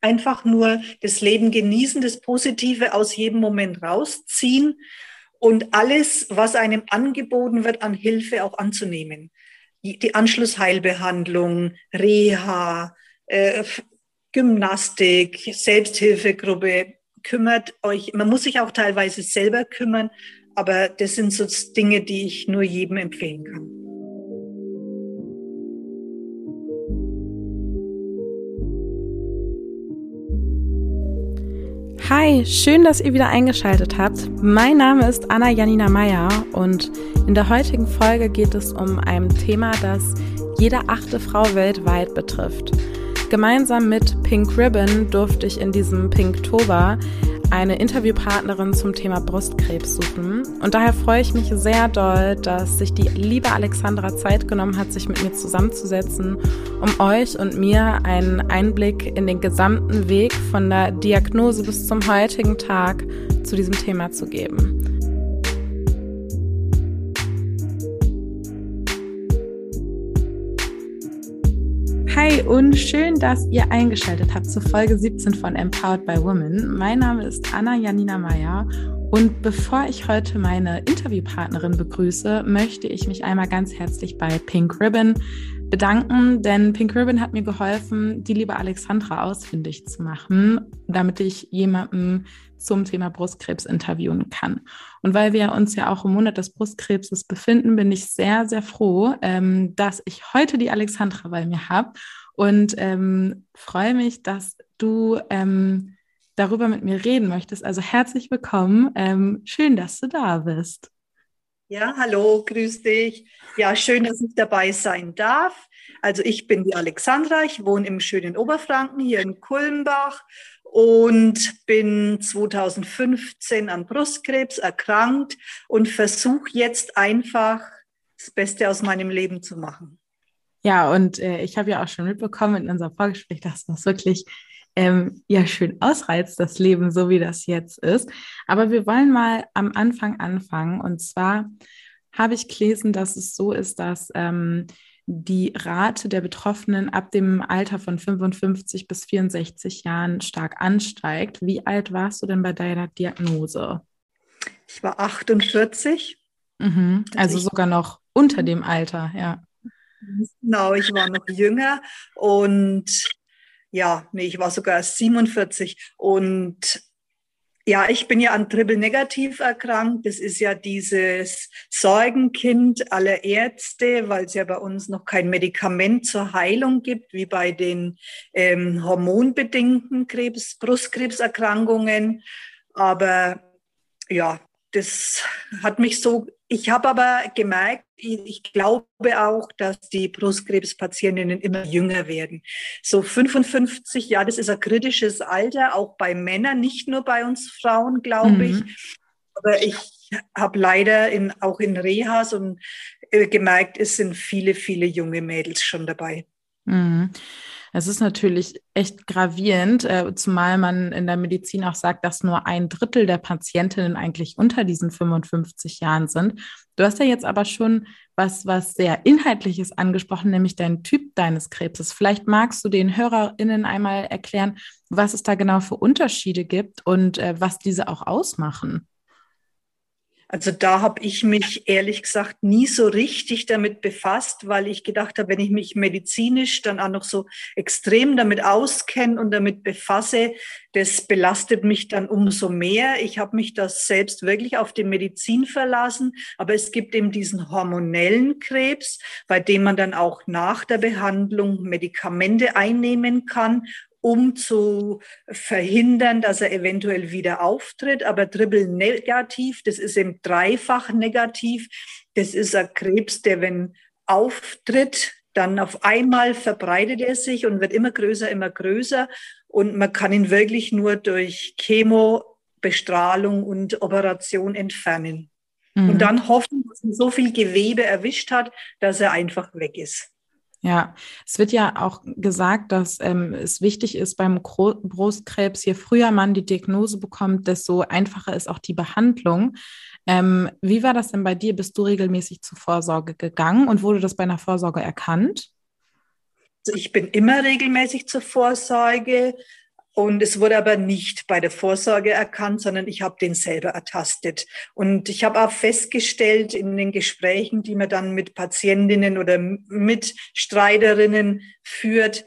einfach nur das Leben genießen, das Positive aus jedem Moment rausziehen und alles, was einem angeboten wird an Hilfe auch anzunehmen. Die Anschlussheilbehandlung, Reha, äh, Gymnastik, Selbsthilfegruppe, kümmert euch, man muss sich auch teilweise selber kümmern, aber das sind so Dinge, die ich nur jedem empfehlen kann. Hi, schön, dass ihr wieder eingeschaltet habt. Mein Name ist Anna Janina Meyer und in der heutigen Folge geht es um ein Thema, das jede achte Frau weltweit betrifft. Gemeinsam mit Pink Ribbon durfte ich in diesem Pinktober eine Interviewpartnerin zum Thema Brustkrebs suchen. Und daher freue ich mich sehr doll, dass sich die liebe Alexandra Zeit genommen hat, sich mit mir zusammenzusetzen, um euch und mir einen Einblick in den gesamten Weg von der Diagnose bis zum heutigen Tag zu diesem Thema zu geben. Hi und schön, dass ihr eingeschaltet habt zur Folge 17 von Empowered by Women. Mein Name ist Anna Janina Meyer und bevor ich heute meine Interviewpartnerin begrüße, möchte ich mich einmal ganz herzlich bei Pink Ribbon bedanken, denn Pink Ribbon hat mir geholfen, die liebe Alexandra ausfindig zu machen, damit ich jemanden zum Thema Brustkrebs interviewen kann. Und weil wir uns ja auch im Monat des Brustkrebses befinden, bin ich sehr, sehr froh, ähm, dass ich heute die Alexandra bei mir habe und ähm, freue mich, dass du ähm, darüber mit mir reden möchtest. Also herzlich willkommen. Ähm, schön, dass du da bist. Ja, hallo, grüß dich. Ja, schön, dass ich dabei sein darf. Also ich bin die Alexandra, ich wohne im schönen Oberfranken hier in Kulmbach und bin 2015 an Brustkrebs erkrankt und versuche jetzt einfach das Beste aus meinem Leben zu machen. Ja, und äh, ich habe ja auch schon mitbekommen in unserem Vorgespräch, dass das wirklich ähm, ja schön ausreizt, das Leben so wie das jetzt ist. Aber wir wollen mal am Anfang anfangen. Und zwar habe ich gelesen, dass es so ist, dass ähm, die Rate der Betroffenen ab dem Alter von 55 bis 64 Jahren stark ansteigt. Wie alt warst du denn bei deiner Diagnose? Ich war 48. Mhm, also, also sogar noch unter dem Alter, ja. Genau, ich war noch jünger und ja, nee, ich war sogar 47 und ja, ich bin ja an Triple negativ erkrankt. Das ist ja dieses Sorgenkind aller Ärzte, weil es ja bei uns noch kein Medikament zur Heilung gibt, wie bei den ähm, hormonbedingten Krebs, Brustkrebserkrankungen. Aber ja, das hat mich so, ich habe aber gemerkt, ich glaube auch, dass die Brustkrebspatientinnen immer jünger werden. So 55, ja, das ist ein kritisches Alter, auch bei Männern, nicht nur bei uns Frauen, glaube mhm. ich. Aber ich habe leider in, auch in Rehas und äh, gemerkt, es sind viele, viele junge Mädels schon dabei. Mhm. Es ist natürlich echt gravierend, äh, zumal man in der Medizin auch sagt, dass nur ein Drittel der Patientinnen eigentlich unter diesen 55 Jahren sind. Du hast ja jetzt aber schon was, was sehr Inhaltliches angesprochen, nämlich deinen Typ deines Krebses. Vielleicht magst du den HörerInnen einmal erklären, was es da genau für Unterschiede gibt und äh, was diese auch ausmachen. Also da habe ich mich ehrlich gesagt nie so richtig damit befasst, weil ich gedacht habe, wenn ich mich medizinisch dann auch noch so extrem damit auskenne und damit befasse, das belastet mich dann umso mehr. Ich habe mich das selbst wirklich auf die Medizin verlassen, aber es gibt eben diesen hormonellen Krebs, bei dem man dann auch nach der Behandlung Medikamente einnehmen kann um zu verhindern, dass er eventuell wieder auftritt. Aber Triple negativ, das ist eben dreifach negativ. Das ist ein Krebs, der, wenn auftritt, dann auf einmal verbreitet er sich und wird immer größer, immer größer. Und man kann ihn wirklich nur durch Chemo, Bestrahlung und Operation entfernen. Mhm. Und dann hoffen, dass man so viel Gewebe erwischt hat, dass er einfach weg ist. Ja, es wird ja auch gesagt, dass ähm, es wichtig ist beim Gro Brustkrebs, je früher man die Diagnose bekommt, desto einfacher ist auch die Behandlung. Ähm, wie war das denn bei dir? Bist du regelmäßig zur Vorsorge gegangen und wurde das bei einer Vorsorge erkannt? Also ich bin immer regelmäßig zur Vorsorge Und es wurde aber nicht bei der Vorsorge erkannt, sondern ich habe den selber ertastet. Und ich habe auch festgestellt in den Gesprächen, die man dann mit Patientinnen oder Mitstreiterinnen führt,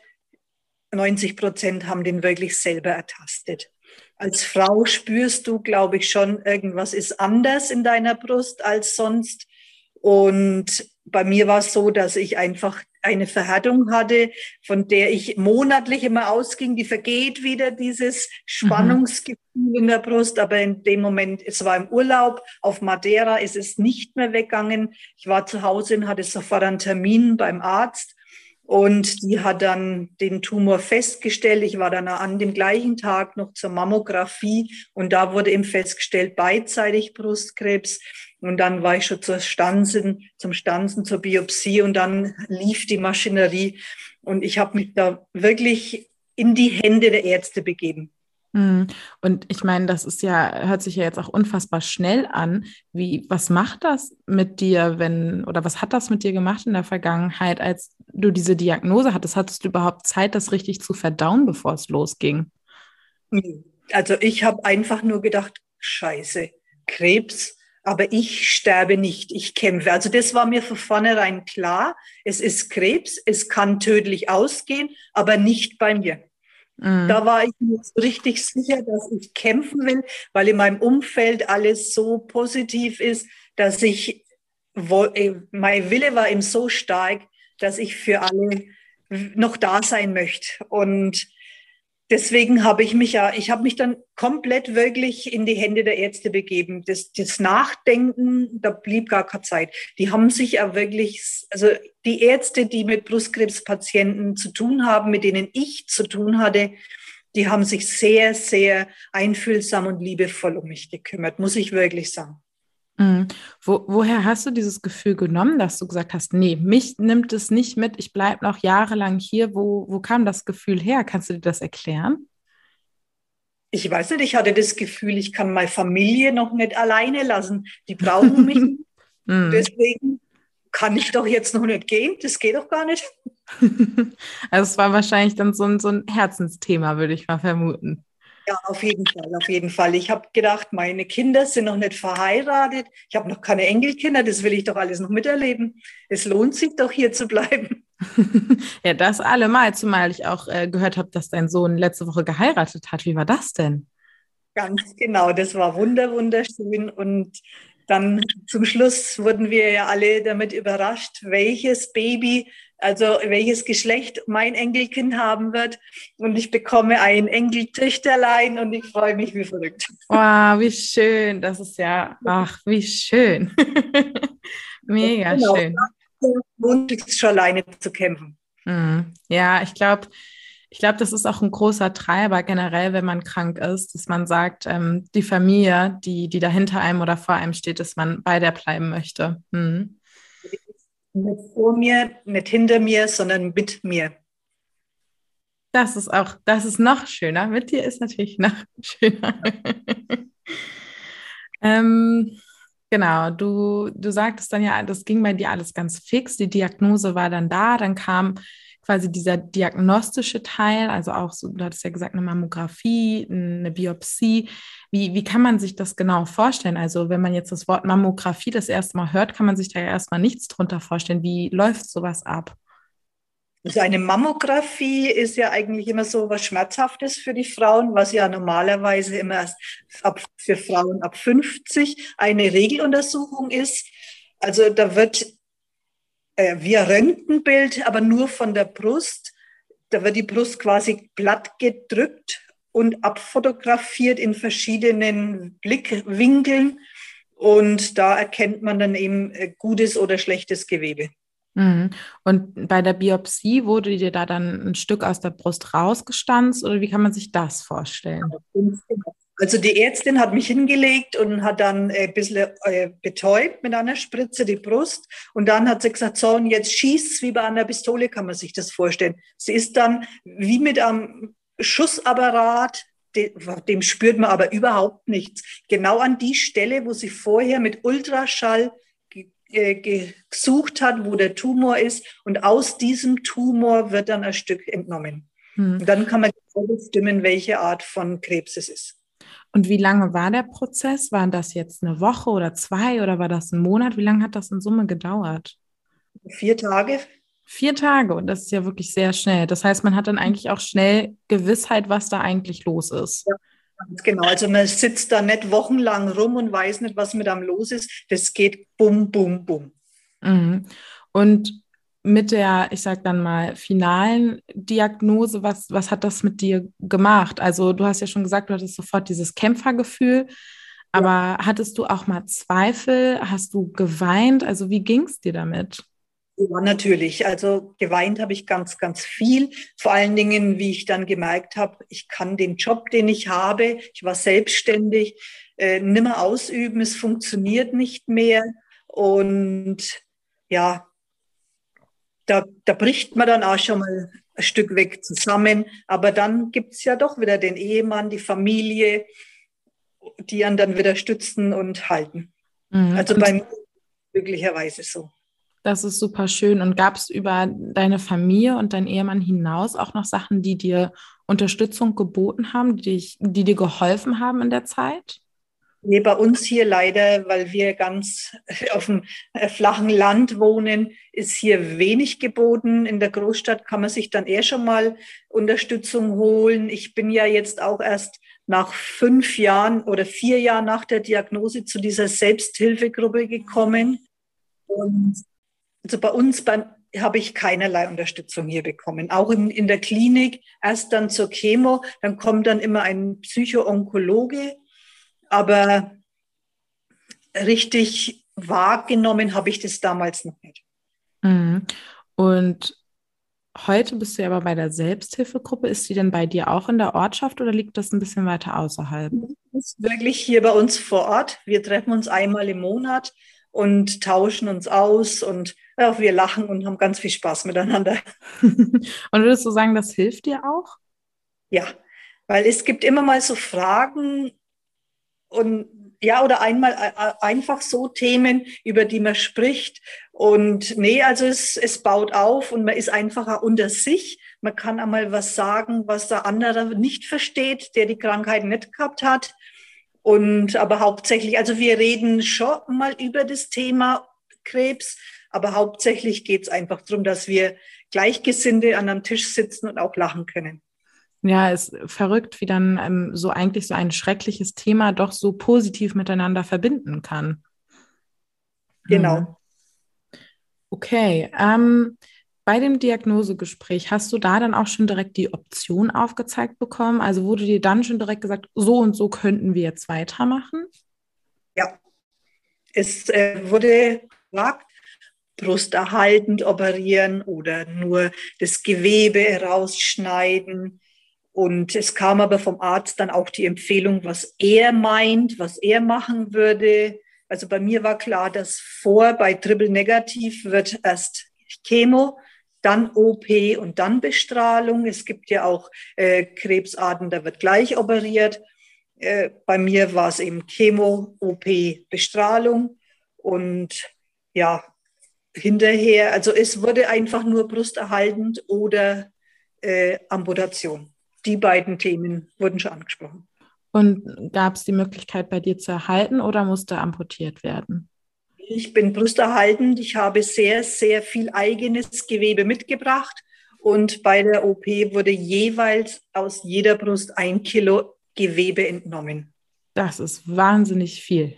90 Prozent haben den wirklich selber ertastet. Als Frau spürst du, glaube ich, schon, irgendwas ist anders in deiner Brust als sonst. Und bei mir war es so, dass ich einfach eine Verhärtung hatte, von der ich monatlich immer ausging, die vergeht wieder, dieses Spannungsgefühl mhm. in der Brust. Aber in dem Moment, es war im Urlaub auf Madeira, ist es nicht mehr weggegangen. Ich war zu Hause und hatte sofort einen Termin beim Arzt. Und die hat dann den Tumor festgestellt. Ich war dann an dem gleichen Tag noch zur Mammographie und da wurde eben festgestellt, beidseitig Brustkrebs. Und dann war ich schon zur Stanzen, zum Stanzen, zur Biopsie und dann lief die Maschinerie. Und ich habe mich da wirklich in die Hände der Ärzte begeben. Hm. Und ich meine, das ist ja, hört sich ja jetzt auch unfassbar schnell an. Wie, was macht das mit dir, wenn, oder was hat das mit dir gemacht in der Vergangenheit, als du diese Diagnose hattest? Hattest du überhaupt Zeit, das richtig zu verdauen, bevor es losging? Also ich habe einfach nur gedacht, scheiße, Krebs, aber ich sterbe nicht, ich kämpfe. Also das war mir von vornherein klar. Es ist Krebs, es kann tödlich ausgehen, aber nicht bei mir. Mhm. Da war ich mir so richtig sicher, dass ich kämpfen will, weil in meinem Umfeld alles so positiv ist, dass ich, äh, mein Wille war eben so stark, dass ich für alle noch da sein möchte. Und deswegen habe ich mich ja, ich habe mich dann komplett wirklich in die Hände der Ärzte begeben. Das, das Nachdenken, da blieb gar keine Zeit. Die haben sich ja wirklich, also die Ärzte, die mit Brustkrebspatienten zu tun haben, mit denen ich zu tun hatte, die haben sich sehr, sehr einfühlsam und liebevoll um mich gekümmert, muss ich wirklich sagen. Mhm. Wo, woher hast du dieses Gefühl genommen, dass du gesagt hast, nee, mich nimmt es nicht mit, ich bleibe noch jahrelang hier. Wo, wo kam das Gefühl her? Kannst du dir das erklären? Ich weiß nicht, ich hatte das Gefühl, ich kann meine Familie noch nicht alleine lassen. Die brauchen mich. mhm. Deswegen kann ich doch jetzt noch nicht gehen. Das geht doch gar nicht. also es war wahrscheinlich dann so ein, so ein Herzensthema, würde ich mal vermuten. Ja, auf jeden Fall, auf jeden Fall. Ich habe gedacht, meine Kinder sind noch nicht verheiratet. Ich habe noch keine Enkelkinder, das will ich doch alles noch miterleben. Es lohnt sich doch hier zu bleiben. ja, das allemal, zumal ich auch äh, gehört habe, dass dein Sohn letzte Woche geheiratet hat. Wie war das denn? Ganz genau, das war wunder, wunderschön. Und dann zum Schluss wurden wir ja alle damit überrascht, welches Baby also welches Geschlecht mein Enkelkind haben wird. Und ich bekomme ein Enkeltöchterlein und ich freue mich wie verrückt. Wow, wie schön. Das ist ja, ach, wie schön. Mega genau. schön. Schon alleine zu kämpfen. Mhm. Ja, ich glaube, ich glaube, das ist auch ein großer Treiber generell, wenn man krank ist, dass man sagt, ähm, die Familie, die, die da hinter einem oder vor einem steht, dass man bei der bleiben möchte. Mhm. Nicht vor mir, nicht hinter mir, sondern mit mir. Das ist auch, das ist noch schöner. Mit dir ist natürlich noch schöner. ähm, genau, du, du sagtest dann ja, das ging bei dir alles ganz fix. Die Diagnose war dann da, dann kam quasi dieser diagnostische Teil, also auch so, du hattest ja gesagt, eine Mammographie, eine Biopsie. Wie, wie kann man sich das genau vorstellen? Also wenn man jetzt das Wort Mammographie das erste Mal hört, kann man sich da ja erstmal nichts drunter vorstellen. Wie läuft sowas ab? Also eine Mammographie ist ja eigentlich immer so was Schmerzhaftes für die Frauen, was ja normalerweise immer erst ab, für Frauen ab 50 eine Regeluntersuchung ist. Also da wird äh, wie ein Röntgenbild, aber nur von der Brust. Da wird die Brust quasi platt gedrückt und abfotografiert in verschiedenen Blickwinkeln. Und da erkennt man dann eben äh, gutes oder schlechtes Gewebe. Mhm. Und bei der Biopsie wurde dir da dann ein Stück aus der Brust rausgestanzt oder wie kann man sich das vorstellen? Also die Ärztin hat mich hingelegt und hat dann ein bisschen äh, betäubt mit einer Spritze die Brust. Und dann hat sie gesagt, so, und jetzt schießt wie bei einer Pistole, kann man sich das vorstellen. Sie ist dann wie mit einem Schussapparat, dem spürt man aber überhaupt nichts. Genau an die Stelle, wo sie vorher mit Ultraschall äh, gesucht hat, wo der Tumor ist. Und aus diesem Tumor wird dann ein Stück entnommen. Hm. dann kann man bestimmen, welche Art von Krebs es ist. Und wie lange war der Prozess? Waren das jetzt eine Woche oder zwei oder war das ein Monat? Wie lange hat das in Summe gedauert? Vier Tage. Vier Tage und das ist ja wirklich sehr schnell. Das heißt, man hat dann eigentlich auch schnell Gewissheit, was da eigentlich los ist. Ja, genau. Also man sitzt da nicht wochenlang rum und weiß nicht, was mit einem los ist. Das geht bum, bum, bum. Mhm. Und mit der, ich sag dann mal, finalen Diagnose, was, was hat das mit dir gemacht? Also du hast ja schon gesagt, du hattest sofort dieses Kämpfergefühl, aber ja. hattest du auch mal Zweifel? Hast du geweint? Also wie ging es dir damit? Ja, natürlich. Also geweint habe ich ganz, ganz viel. Vor allen Dingen, wie ich dann gemerkt habe, ich kann den Job, den ich habe, ich war selbstständig, äh, nimmer ausüben, es funktioniert nicht mehr. Und ja, da, da bricht man dann auch schon mal ein Stück weg zusammen. Aber dann gibt es ja doch wieder den Ehemann, die Familie, die einen dann wieder stützen und halten. Mhm. Also bei mir glücklicherweise so. Das ist super schön. Und gab es über deine Familie und deinen Ehemann hinaus auch noch Sachen, die dir Unterstützung geboten haben, die, dich, die dir geholfen haben in der Zeit? Nee, bei uns hier leider, weil wir ganz auf dem äh, flachen Land wohnen, ist hier wenig geboten. In der Großstadt kann man sich dann eher schon mal Unterstützung holen. Ich bin ja jetzt auch erst nach fünf Jahren oder vier Jahren nach der Diagnose zu dieser Selbsthilfegruppe gekommen. Und also bei uns beim habe ich keinerlei Unterstützung hier bekommen. Auch in, in der Klinik, erst dann zur Chemo, dann kommt dann immer ein Psychoonkologe aber richtig wahrgenommen habe ich das damals noch nicht. Mhm. Und heute bist du ja aber bei der Selbsthilfegruppe. Ist sie denn bei dir auch in der Ortschaft oder liegt das ein bisschen weiter außerhalb? Das ist wirklich hier bei uns vor Ort. Wir treffen uns einmal im Monat und tauschen uns aus und ja, wir lachen und haben ganz viel Spaß miteinander. und würdest du sagen, das hilft dir auch? Ja, weil es gibt immer mal so Fragen, und ja, oder einmal äh, äh, einfach so Themen, über die man spricht. Und nee, also es, es baut auf und man ist einfacher unter sich. Man kann einmal was sagen, was der andere nicht versteht, der die Krankheit nicht gehabt hat. Und aber hauptsächlich, also wir reden schon mal über das Thema Krebs, aber hauptsächlich geht es einfach darum, dass wir Gleichgesinnte an einem Tisch sitzen und auch lachen können. Ja, ist verrückt, wie dann ähm, so eigentlich so ein schreckliches Thema doch so positiv miteinander verbinden kann. Genau. Hm. Okay. Ähm, bei dem Diagnosegespräch hast du da dann auch schon direkt die Option aufgezeigt bekommen? Also wurde dir dann schon direkt gesagt, so und so könnten wir jetzt weitermachen? Ja. Es äh, wurde gesagt, brusterhaltend operieren oder nur das Gewebe herausschneiden und es kam aber vom Arzt dann auch die Empfehlung, was er meint, was er machen würde. Also bei mir war klar, dass vor bei Triple Negativ wird erst Chemo, dann OP und dann Bestrahlung. Es gibt ja auch äh, Krebsarten, da wird gleich operiert. Äh, bei mir war es eben Chemo, OP, Bestrahlung und ja, hinterher, also es wurde einfach nur brusterhaltend oder äh, Amputation die beiden Themen wurden schon angesprochen. Und gab es die Möglichkeit, bei dir zu erhalten oder musste amputiert werden? Ich bin brusterhaltend. Ich habe sehr, sehr viel eigenes Gewebe mitgebracht. Und bei der OP wurde jeweils aus jeder Brust ein Kilo Gewebe entnommen. Das ist wahnsinnig viel.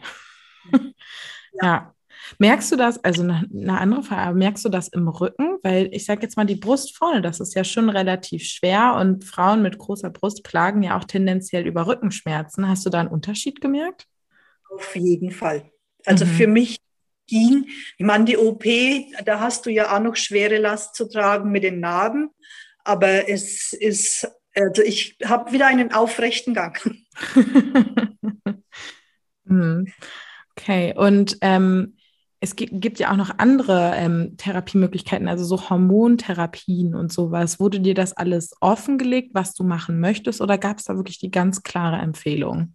ja. ja. Merkst du das, also eine, andere Frage, merkst du das im Rücken? Weil ich sage jetzt mal, die Brust vorne, das ist ja schon relativ schwer und Frauen mit großer Brust klagen ja auch tendenziell über Rückenschmerzen. Hast du da einen Unterschied gemerkt? Auf jeden Fall. Also mhm. für mich ging, ich meine, die OP, da hast du ja auch noch schwere Last zu tragen mit den Narben, aber es ist, also ich habe wieder einen aufrechten Gang. Mhm. okay, und ähm, es gibt ja auch noch andere ähm, Therapiemöglichkeiten, also so Hormontherapien und sowas. Wurde dir das alles offengelegt, was du machen möchtest, oder gab es da wirklich die ganz klare Empfehlung?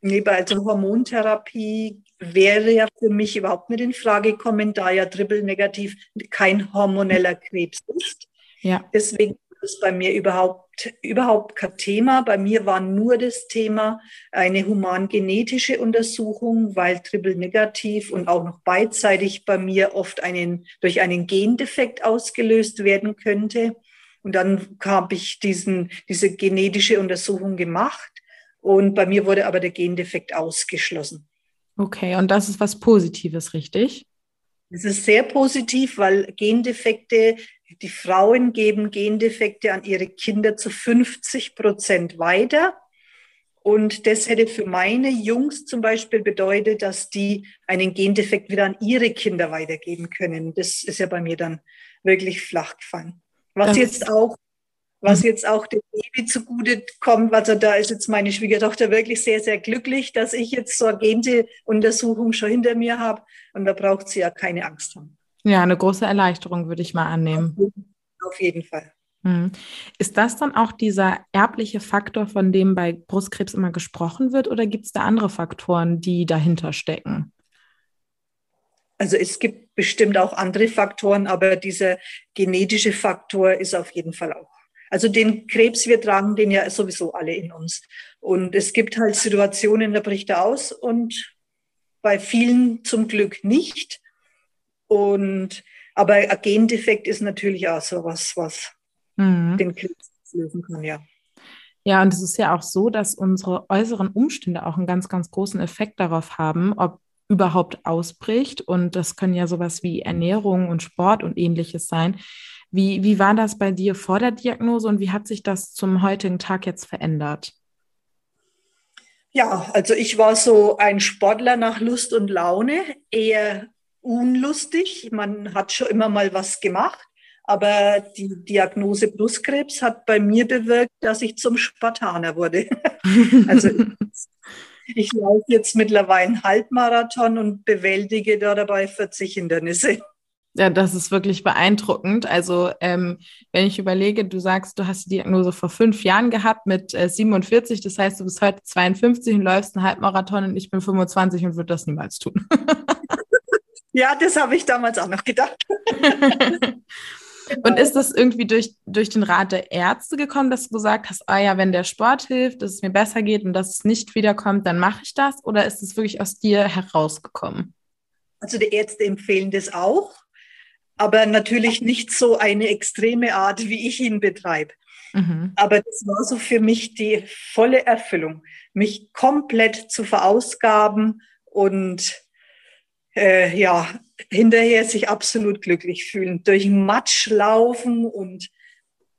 Nee, bei also Hormontherapie wäre ja für mich überhaupt nicht in Frage gekommen, da ja Triple negativ kein hormoneller Krebs ist. Ja. Deswegen ist bei mir überhaupt, überhaupt kein Thema. Bei mir war nur das Thema eine humangenetische Untersuchung, weil triple negativ und auch noch beidseitig bei mir oft einen, durch einen Gendefekt ausgelöst werden könnte. Und dann habe ich diesen, diese genetische Untersuchung gemacht und bei mir wurde aber der Gendefekt ausgeschlossen. Okay, und das ist was Positives, richtig? Es ist sehr positiv, weil Gendefekte, die Frauen geben Gendefekte an ihre Kinder zu 50 Prozent weiter. Und das hätte für meine Jungs zum Beispiel bedeutet, dass die einen Gendefekt wieder an ihre Kinder weitergeben können. Das ist ja bei mir dann wirklich flach gefallen. Was jetzt auch was jetzt auch dem Baby zugute kommt. Also da ist jetzt meine Schwiegertochter wirklich sehr, sehr glücklich, dass ich jetzt so eine Gente-Untersuchung schon hinter mir habe. Und da braucht sie ja keine Angst haben. Ja, eine große Erleichterung würde ich mal annehmen. Auf jeden Fall. Hm. Ist das dann auch dieser erbliche Faktor, von dem bei Brustkrebs immer gesprochen wird, oder gibt es da andere Faktoren, die dahinter stecken? Also es gibt bestimmt auch andere Faktoren, aber dieser genetische Faktor ist auf jeden Fall auch also den Krebs, wir tragen den ja sowieso alle in uns. Und es gibt halt Situationen, da bricht er aus und bei vielen zum Glück nicht. Und, aber ein Gendefekt ist natürlich auch so was, was mhm. den Krebs lösen kann, ja. Ja, und es ist ja auch so, dass unsere äußeren Umstände auch einen ganz, ganz großen Effekt darauf haben, ob überhaupt ausbricht. Und das können ja sowas wie Ernährung und Sport und ähnliches sein. Wie, wie war das bei dir vor der Diagnose und wie hat sich das zum heutigen Tag jetzt verändert? Ja, also ich war so ein Sportler nach Lust und Laune, eher unlustig. Man hat schon immer mal was gemacht, aber die Diagnose Brustkrebs hat bei mir bewirkt, dass ich zum Spartaner wurde. also ich, laufe jetzt mittlerweile einen Halbmarathon und bewältige da dabei 40 Hindernisse. Ja, das ist wirklich beeindruckend. Also, ähm, wenn ich überlege, du sagst, du hast die Diagnose vor fünf Jahren gehabt mit äh, 47, das heißt, du bist heute 52 und läufst einen Halbmarathon und ich bin 25 und würde das niemals tun. ja, das habe ich damals auch noch gedacht. und ist das irgendwie durch, durch den Rat der Ärzte gekommen, dass du gesagt hast, ah ja, wenn der Sport hilft, dass es mir besser geht und dass es nicht wiederkommt, dann mache ich das? Oder ist es wirklich aus dir herausgekommen? Also die Ärzte empfehlen das auch aber natürlich nicht so eine extreme Art, wie ich ihn betreibe. Mhm. Aber das war so für mich die volle Erfüllung, mich komplett zu verausgaben und äh, ja, hinterher sich absolut glücklich fühlen. Durch Matsch laufen und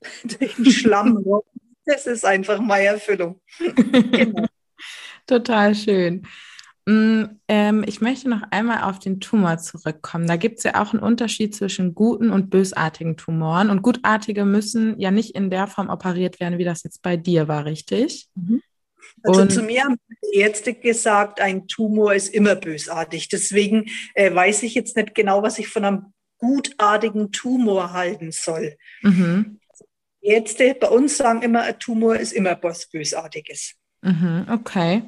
durch den Schlamm. das ist einfach meine Erfüllung. genau. Total schön. Mm, ähm, ich möchte noch einmal auf den Tumor zurückkommen. Da gibt es ja auch einen Unterschied zwischen guten und bösartigen Tumoren. Und gutartige müssen ja nicht in der Form operiert werden, wie das jetzt bei dir war, richtig? Mhm. Also und zu mir haben die Ärzte gesagt, ein Tumor ist immer bösartig. Deswegen äh, weiß ich jetzt nicht genau, was ich von einem gutartigen Tumor halten soll. Mhm. Ärzte bei uns sagen immer, ein Tumor ist immer was Bösartiges. Mhm, okay.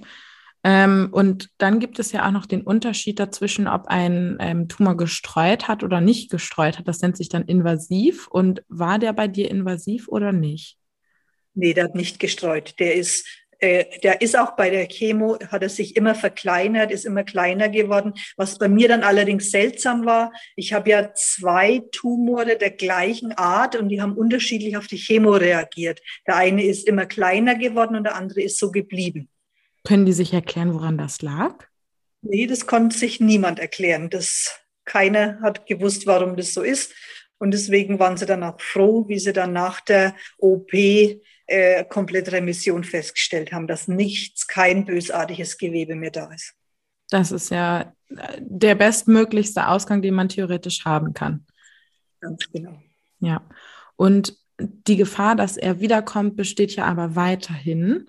Ähm, und dann gibt es ja auch noch den Unterschied dazwischen, ob ein ähm, Tumor gestreut hat oder nicht gestreut hat. Das nennt sich dann invasiv. Und war der bei dir invasiv oder nicht? Nee, der hat nicht gestreut. Der ist, äh, der ist auch bei der Chemo, hat er sich immer verkleinert, ist immer kleiner geworden. Was bei mir dann allerdings seltsam war, ich habe ja zwei Tumore der gleichen Art und die haben unterschiedlich auf die Chemo reagiert. Der eine ist immer kleiner geworden und der andere ist so geblieben. Können die sich erklären, woran das lag? Nee, das konnte sich niemand erklären. Das, keiner hat gewusst, warum das so ist. Und deswegen waren sie dann auch froh, wie sie dann nach der OP äh, komplett Remission festgestellt haben, dass nichts, kein bösartiges Gewebe mehr da ist. Das ist ja äh, der bestmöglichste Ausgang, den man theoretisch haben kann. Ganz genau. Ja. Und die Gefahr, dass er wiederkommt, besteht ja aber weiterhin.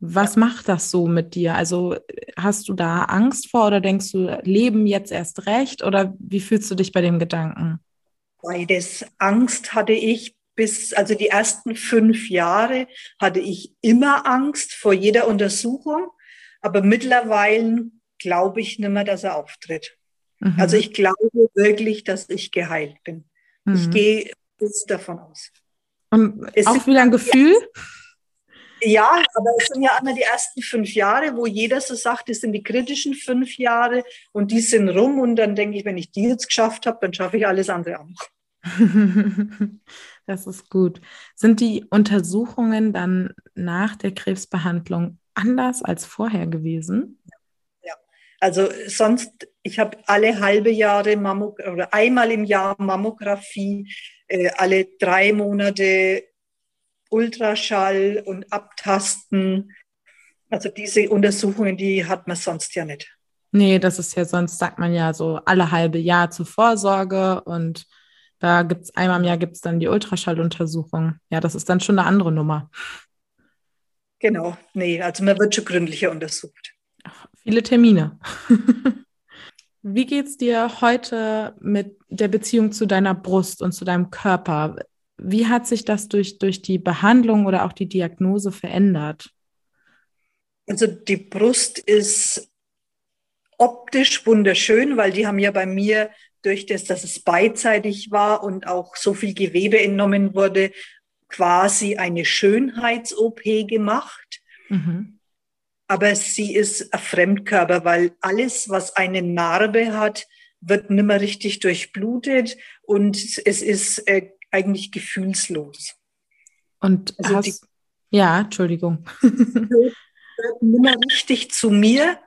Was macht das so mit dir? Also hast du da Angst vor oder denkst du, Leben jetzt erst recht oder wie fühlst du dich bei dem Gedanken? Beides. Angst hatte ich bis, also die ersten fünf Jahre hatte ich immer Angst vor jeder Untersuchung, aber mittlerweile glaube ich nicht mehr, dass er auftritt. Mhm. Also ich glaube wirklich, dass ich geheilt bin. Mhm. Ich gehe davon aus. Und es auch wieder ein Gefühl? Ja, aber es sind ja immer die ersten fünf Jahre, wo jeder so sagt, das sind die kritischen fünf Jahre und die sind rum. Und dann denke ich, wenn ich die jetzt geschafft habe, dann schaffe ich alles andere auch. das ist gut. Sind die Untersuchungen dann nach der Krebsbehandlung anders als vorher gewesen? Ja, also sonst, ich habe alle halbe Jahre Mammog oder einmal im Jahr Mammographie, äh, alle drei Monate Ultraschall und Abtasten. Also diese Untersuchungen, die hat man sonst ja nicht. Nee, das ist ja sonst, sagt man ja so alle halbe Jahr zur Vorsorge und da gibt es einmal im Jahr gibt es dann die Ultraschalluntersuchung. Ja, das ist dann schon eine andere Nummer. Genau, nee, also man wird schon gründlicher untersucht. Ach, viele Termine. Wie geht es dir heute mit der Beziehung zu deiner Brust und zu deinem Körper? Wie hat sich das durch, durch die Behandlung oder auch die Diagnose verändert? Also die Brust ist optisch wunderschön, weil die haben ja bei mir durch das, dass es beidseitig war und auch so viel Gewebe entnommen wurde, quasi eine Schönheits-OP gemacht. Mhm. Aber sie ist ein Fremdkörper, weil alles, was eine Narbe hat, wird nicht mehr richtig durchblutet und es ist äh, eigentlich gefühlslos. Und also hast, die, ja, Entschuldigung. Mehr richtig zu mir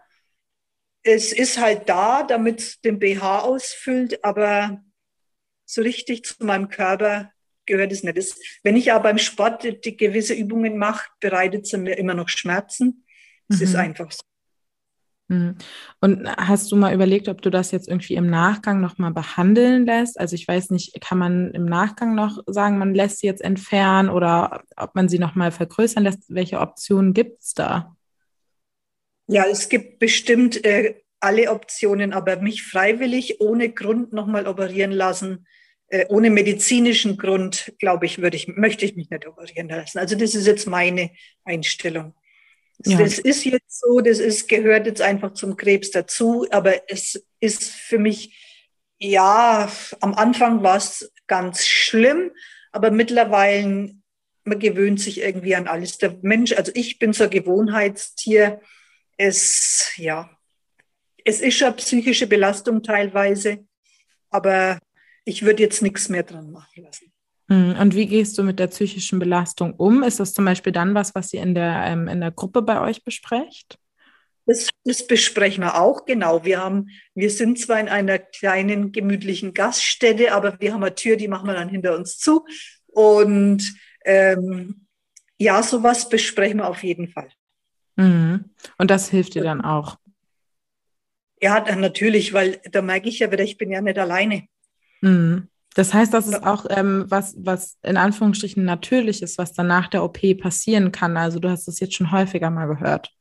es ist halt da, damit es den BH ausfüllt, aber so richtig zu meinem Körper gehört es nicht. Das, wenn ich aber beim Sport die, die gewisse Übungen mache, bereitet es mir immer noch Schmerzen. Es mhm. ist einfach so. Mhm. Und hast du mal überlegt, ob du das jetzt irgendwie im Nachgang nochmal behandeln lässt? Also ich weiß nicht, kann man im Nachgang noch sagen, man lässt sie jetzt entfernen oder ob man sie nochmal vergrößern lässt? Welche Optionen gibt es da? Ja, es gibt bestimmt äh, alle Optionen, aber mich freiwillig ohne Grund nochmal operieren lassen, äh, ohne medizinischen Grund, glaube ich, würde ich, möchte ich mich nicht operieren lassen. Also das ist jetzt meine Einstellung. Ja. Das ist jetzt so, das ist, gehört jetzt einfach zum Krebs dazu, aber es ist für mich, ja, am Anfang war es ganz schlimm, aber mittlerweile, man gewöhnt sich irgendwie an alles. Der Mensch, also ich bin so ein Gewohnheitstier, es, ja, es ist schon psychische Belastung teilweise, aber ich würde jetzt nichts mehr dran machen lassen. Hm, und wie gehst du mit der psychischen Belastung um? Ist das zum Beispiel dann was, was ihr in der, ähm, in der Gruppe bei euch besprecht? Das, das, besprechen wir auch, genau. Wir, haben, wir sind zwar in einer kleinen, gemütlichen Gaststätte, aber wir haben eine Tür, die machen wir dann hinter uns zu. Und ähm, ja, sowas besprechen wir auf jeden Fall. Mhm. Und das hilft dir dann auch? Ja, dann natürlich, weil da merke ich ja wieder, ich bin ja nicht alleine. Mhm. Das heißt, das ist auch ähm, was, was in Anführungsstrichen natürlich ist, was dann nach der OP passieren kann. Also du hast es jetzt schon häufiger mal gehört.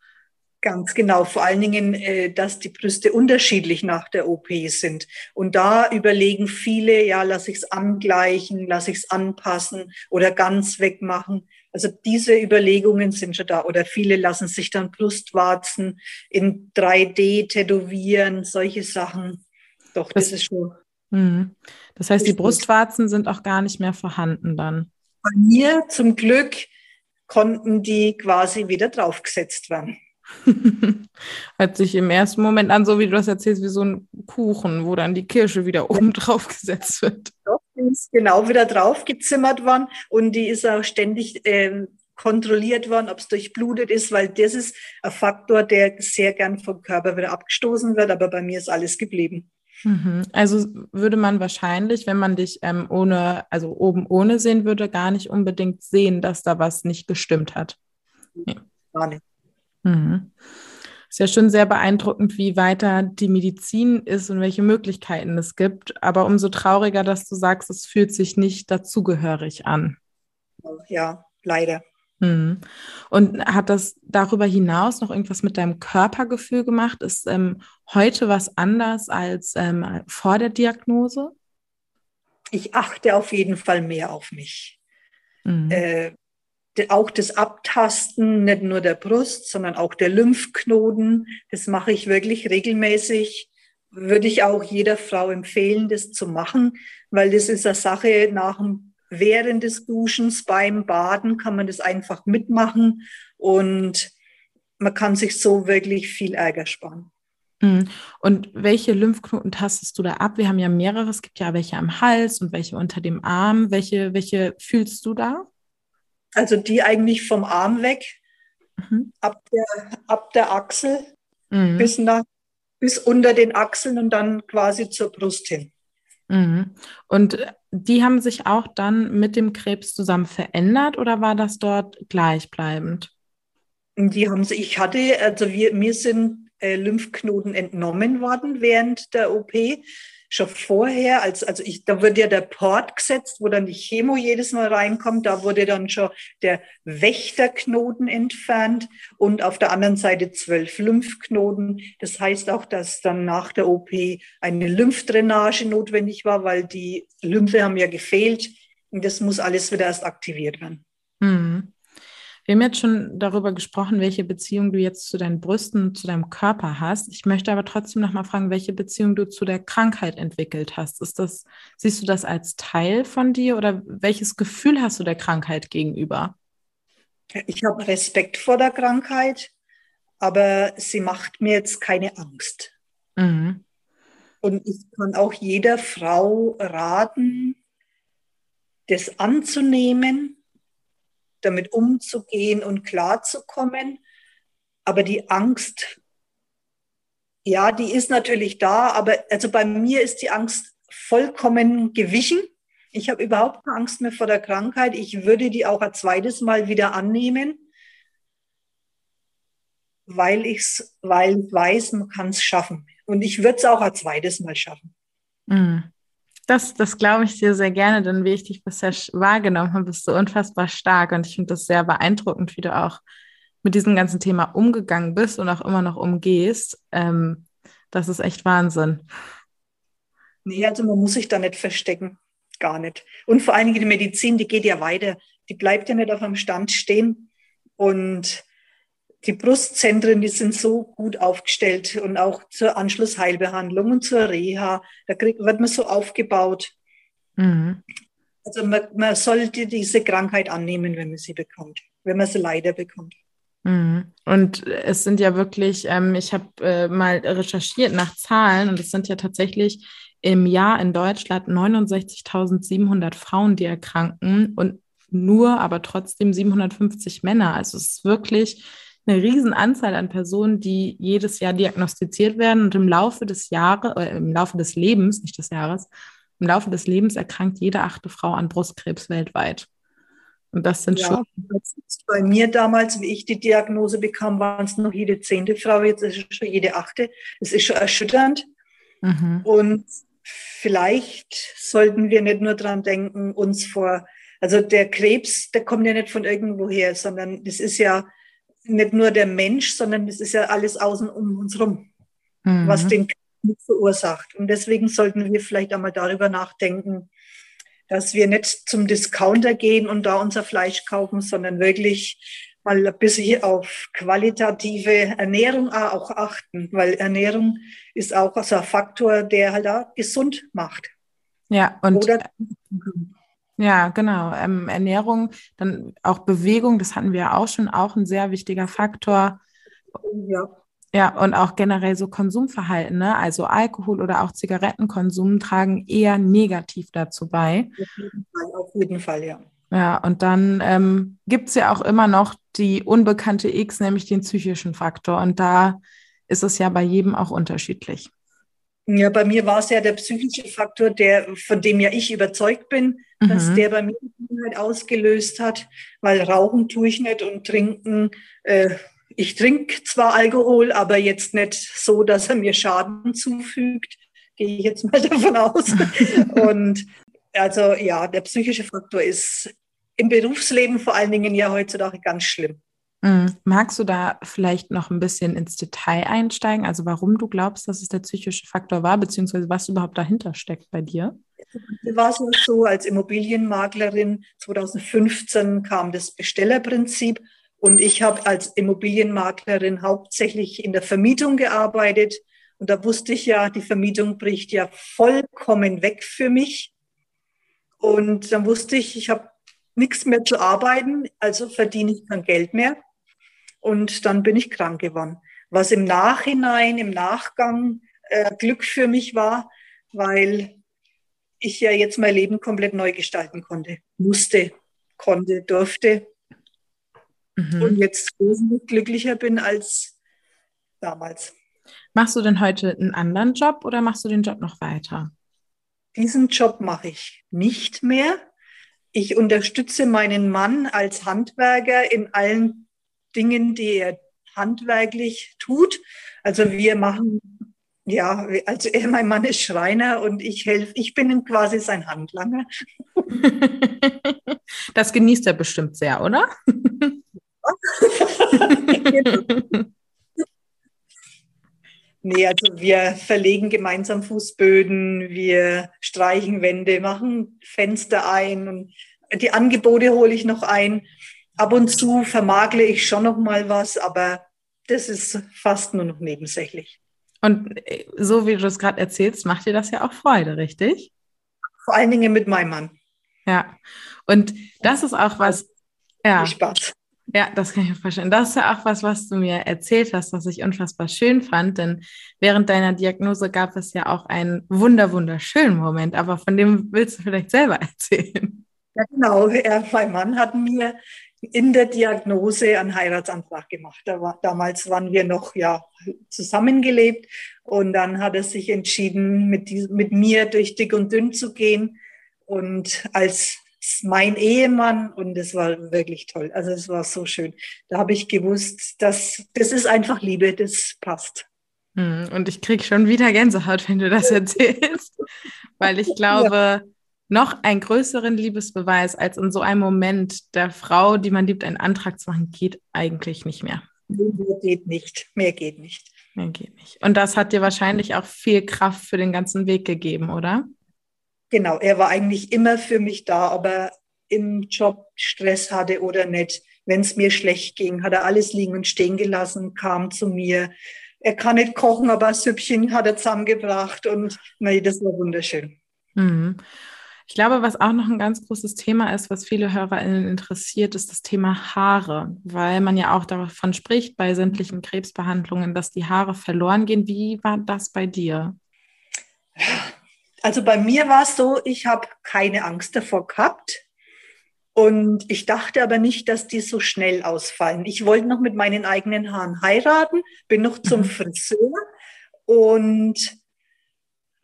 Ganz genau. Vor allen Dingen, äh, dass die Brüste unterschiedlich nach der OP sind. Und da überlegen viele, ja, lass ich es angleichen, lass ich es anpassen oder ganz wegmachen. Also diese Überlegungen sind schon da. Oder viele lassen sich dann Brustwarzen in 3D tätowieren, solche Sachen. Doch, das, das ist schon. Mh. Das heißt, die Brustwarzen sind auch gar nicht mehr vorhanden dann. Bei mir zum Glück konnten die quasi wieder draufgesetzt werden. Hört sich im ersten Moment an, so wie du das erzählst, wie so ein Kuchen, wo dann die Kirsche wieder oben drauf gesetzt wird. Doch, die ist genau wieder draufgezimmert worden und die ist auch ständig äh, kontrolliert worden, ob es durchblutet ist, weil das ist ein Faktor, der sehr gern vom Körper wieder abgestoßen wird, aber bei mir ist alles geblieben. Mhm. Also würde man wahrscheinlich, wenn man dich ähm, ohne, also oben ohne sehen würde, gar nicht unbedingt sehen, dass da was nicht gestimmt hat. Nee. Gar nicht. Mhm. Ist ja schon sehr beeindruckend, wie weiter die Medizin ist und welche Möglichkeiten es gibt. Aber umso trauriger, dass du sagst, es fühlt sich nicht dazugehörig an. Ja, leider. Mhm. Und hat das darüber hinaus noch irgendwas mit deinem Körpergefühl gemacht? Ist ähm, heute was anders als ähm, vor der Diagnose? Ich achte auf jeden Fall mehr auf mich. Mhm. Äh, auch das Abtasten, nicht nur der Brust, sondern auch der Lymphknoten, das mache ich wirklich regelmäßig. Würde ich auch jeder Frau empfehlen, das zu machen, weil das ist eine Sache nach dem während des Duschens, beim Baden kann man das einfach mitmachen und man kann sich so wirklich viel Ärger sparen. Mhm. Und welche Lymphknoten tastest du da ab? Wir haben ja mehrere. Es gibt ja welche am Hals und welche unter dem Arm. Welche, welche fühlst du da? Also die eigentlich vom Arm weg, mhm. ab, der, ab der Achsel mhm. bis, nach, bis unter den Achseln und dann quasi zur Brust hin. Mhm. Und die haben sich auch dann mit dem Krebs zusammen verändert oder war das dort gleichbleibend? Die haben sie, ich hatte, also wir, mir sind äh, Lymphknoten entnommen worden während der OP schon vorher, als, also ich, da wird ja der Port gesetzt, wo dann die Chemo jedes Mal reinkommt, da wurde dann schon der Wächterknoten entfernt und auf der anderen Seite zwölf Lymphknoten. Das heißt auch, dass dann nach der OP eine Lymphdrainage notwendig war, weil die Lymphe haben ja gefehlt und das muss alles wieder erst aktiviert werden. Mhm. Wir haben jetzt schon darüber gesprochen, welche Beziehung du jetzt zu deinen Brüsten, zu deinem Körper hast. Ich möchte aber trotzdem noch mal fragen, welche Beziehung du zu der Krankheit entwickelt hast. Ist das, siehst du das als Teil von dir oder welches Gefühl hast du der Krankheit gegenüber? Ich habe Respekt vor der Krankheit, aber sie macht mir jetzt keine Angst. Mhm. Und ich kann auch jeder Frau raten, das anzunehmen damit umzugehen und klarzukommen. Aber die Angst, ja, die ist natürlich da, aber also bei mir ist die Angst vollkommen gewichen. Ich habe überhaupt keine Angst mehr vor der Krankheit. Ich würde die auch ein zweites Mal wieder annehmen, weil, ich's, weil ich weiß, man kann es schaffen. Und ich würde es auch ein zweites Mal schaffen. Mhm. Das, das glaube ich dir sehr gerne, denn wie ich dich bisher wahrgenommen habe, bist du unfassbar stark und ich finde das sehr beeindruckend, wie du auch mit diesem ganzen Thema umgegangen bist und auch immer noch umgehst. Ähm, das ist echt Wahnsinn. Nee, also man muss sich da nicht verstecken. Gar nicht. Und vor allen Dingen die Medizin, die geht ja weiter. Die bleibt ja nicht auf einem Stand stehen. Und die Brustzentren, die sind so gut aufgestellt und auch zur Anschlussheilbehandlung und zur Reha. Da krieg, wird man so aufgebaut. Mhm. Also man, man, sollte diese Krankheit annehmen, wenn man sie bekommt, wenn man sie leider bekommt. Mhm. Und es sind ja wirklich, ähm, ich habe äh, mal recherchiert nach Zahlen und es sind ja tatsächlich im Jahr in Deutschland 69.700 Frauen, die erkranken und nur, aber trotzdem 750 Männer. Also es ist wirklich eine riesen Anzahl an Personen, die jedes Jahr diagnostiziert werden und im Laufe des Jahres, äh, im Laufe des Lebens, nicht des Jahres, im Laufe des Lebens erkrankt jede achte Frau an Brustkrebs weltweit. Und das sind ja, schon. Bei mir damals, wie ich die Diagnose bekam, waren es noch jede zehnte Frau, jetzt ist es schon jede achte. Es ist schon erschütternd. Mhm. Und vielleicht sollten wir nicht nur dran denken, uns vor, also der Krebs, der kommt ja nicht von irgendwoher, sondern das ist ja nicht nur der Mensch, sondern es ist ja alles außen um uns rum, mhm. was den Krieg verursacht. Und deswegen sollten wir vielleicht einmal darüber nachdenken, dass wir nicht zum Discounter gehen und da unser Fleisch kaufen, sondern wirklich mal ein bisschen auf qualitative Ernährung auch achten, weil Ernährung ist auch so ein Faktor, der halt auch gesund macht. Ja, und Oder ja, genau. Ähm, Ernährung, dann auch Bewegung, das hatten wir ja auch schon, auch ein sehr wichtiger Faktor. Ja. Ja, und auch generell so Konsumverhalten, ne? also Alkohol oder auch Zigarettenkonsum tragen eher negativ dazu bei. Auf jeden Fall, auf jeden Fall ja. Ja, und dann ähm, gibt es ja auch immer noch die unbekannte X, nämlich den psychischen Faktor. Und da ist es ja bei jedem auch unterschiedlich. Ja, bei mir war es ja der psychische Faktor, der, von dem ja ich überzeugt bin, mhm. dass der bei mir halt ausgelöst hat, weil rauchen tue ich nicht und trinken. Äh, ich trinke zwar Alkohol, aber jetzt nicht so, dass er mir Schaden zufügt, gehe ich jetzt mal davon aus. und also ja, der psychische Faktor ist im Berufsleben vor allen Dingen ja heutzutage ganz schlimm. Mhm. Magst du da vielleicht noch ein bisschen ins Detail einsteigen? Also warum du glaubst, dass es der psychische Faktor war, beziehungsweise was überhaupt dahinter steckt bei dir? War es so, als Immobilienmaklerin 2015 kam das Bestellerprinzip und ich habe als Immobilienmaklerin hauptsächlich in der Vermietung gearbeitet. Und da wusste ich ja, die Vermietung bricht ja vollkommen weg für mich. Und dann wusste ich, ich habe nichts mehr zu arbeiten, also verdiene ich kein Geld mehr. Und dann bin ich krank geworden. Was im Nachhinein, im Nachgang äh, Glück für mich war, weil ich ja jetzt mein Leben komplett neu gestalten konnte, musste, konnte, durfte. Mhm. Und jetzt wesentlich glücklicher bin als damals. Machst du denn heute einen anderen Job oder machst du den Job noch weiter? Diesen Job mache ich nicht mehr. Ich unterstütze meinen Mann als Handwerker in allen Dingen, die er handwerklich tut. Also wir machen, ja, also er, mein Mann ist Schreiner und ich helfe, ich bin quasi sein Handlanger. Das genießt er bestimmt sehr, oder? Nee, also wir verlegen gemeinsam Fußböden, wir streichen Wände, machen Fenster ein und die Angebote hole ich noch ein. Ab und zu vermagle ich schon noch mal was, aber das ist fast nur noch nebensächlich. Und äh, so wie du es gerade erzählst, macht dir das ja auch Freude, richtig? Vor allen Dingen mit meinem Mann. Ja. Und das ist auch was. Ja. Spaß. Ja, das kann ich mir vorstellen. Das ist ja auch was, was du mir erzählt hast, was ich unfassbar schön fand, denn während deiner Diagnose gab es ja auch einen wunder wunderschönen Moment, aber von dem willst du vielleicht selber erzählen. Ja, genau. Er, mein Mann hat mir in der Diagnose einen Heiratsantrag gemacht. Da war, damals waren wir noch ja zusammengelebt und dann hat er sich entschieden, mit, mit mir durch dick und dünn zu gehen und als mein Ehemann und es war wirklich toll. Also es war so schön. Da habe ich gewusst, dass das ist einfach Liebe, das passt. Hm, und ich kriege schon wieder Gänsehaut, wenn du das erzählst, weil ich glaube, ja. Noch einen größeren Liebesbeweis als in so einem Moment der Frau, die man liebt, einen Antrag zu machen, geht eigentlich nicht mehr. Mehr geht nicht. Mehr geht nicht. Mehr geht nicht. Und das hat dir wahrscheinlich auch viel Kraft für den ganzen Weg gegeben, oder? Genau, er war eigentlich immer für mich da, ob er im Job Stress hatte oder nicht. Wenn es mir schlecht ging, hat er alles liegen und stehen gelassen, kam zu mir. Er kann nicht kochen, aber Süppchen hat er zusammengebracht und nee, das war wunderschön. Mhm. Ich glaube, was auch noch ein ganz großes Thema ist, was viele HörerInnen interessiert, ist das Thema Haare, weil man ja auch davon spricht bei sämtlichen Krebsbehandlungen, dass die Haare verloren gehen. Wie war das bei dir? Also bei mir war es so, ich habe keine Angst davor gehabt. Und ich dachte aber nicht, dass die so schnell ausfallen. Ich wollte noch mit meinen eigenen Haaren heiraten, bin noch zum mhm. Friseur und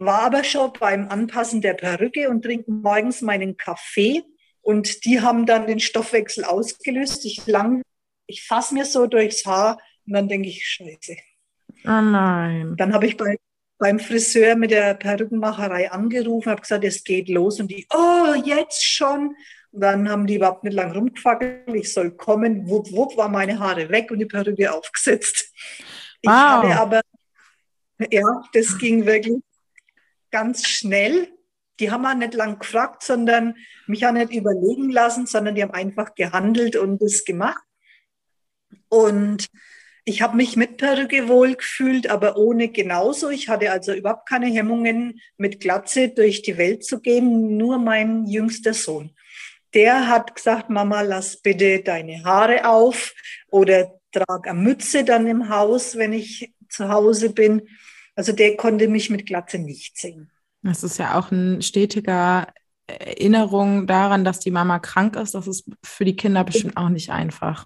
war aber schon beim Anpassen der Perücke und trinke morgens meinen Kaffee. Und die haben dann den Stoffwechsel ausgelöst. Ich lang, ich fasse mir so durchs Haar und dann denke ich, scheiße. Oh nein. Dann habe ich bei beim Friseur mit der Perückenmacherei angerufen, habe gesagt, es geht los und die, oh, jetzt schon. Und dann haben die überhaupt nicht lang rumgefackelt, ich soll kommen, wupp, wupp, war meine Haare weg und die Perücke aufgesetzt. Ich wow. hatte aber, ja, das ging wirklich ganz schnell. Die haben auch nicht lang gefragt, sondern mich auch nicht überlegen lassen, sondern die haben einfach gehandelt und das gemacht. Und ich habe mich mit Perücke wohl gefühlt, aber ohne genauso. Ich hatte also überhaupt keine Hemmungen, mit Glatze durch die Welt zu gehen. Nur mein jüngster Sohn. Der hat gesagt, Mama, lass bitte deine Haare auf oder trag eine Mütze dann im Haus, wenn ich zu Hause bin. Also der konnte mich mit Glatze nicht sehen. Das ist ja auch ein stetiger Erinnerung daran, dass die Mama krank ist. Das ist für die Kinder bestimmt auch nicht einfach.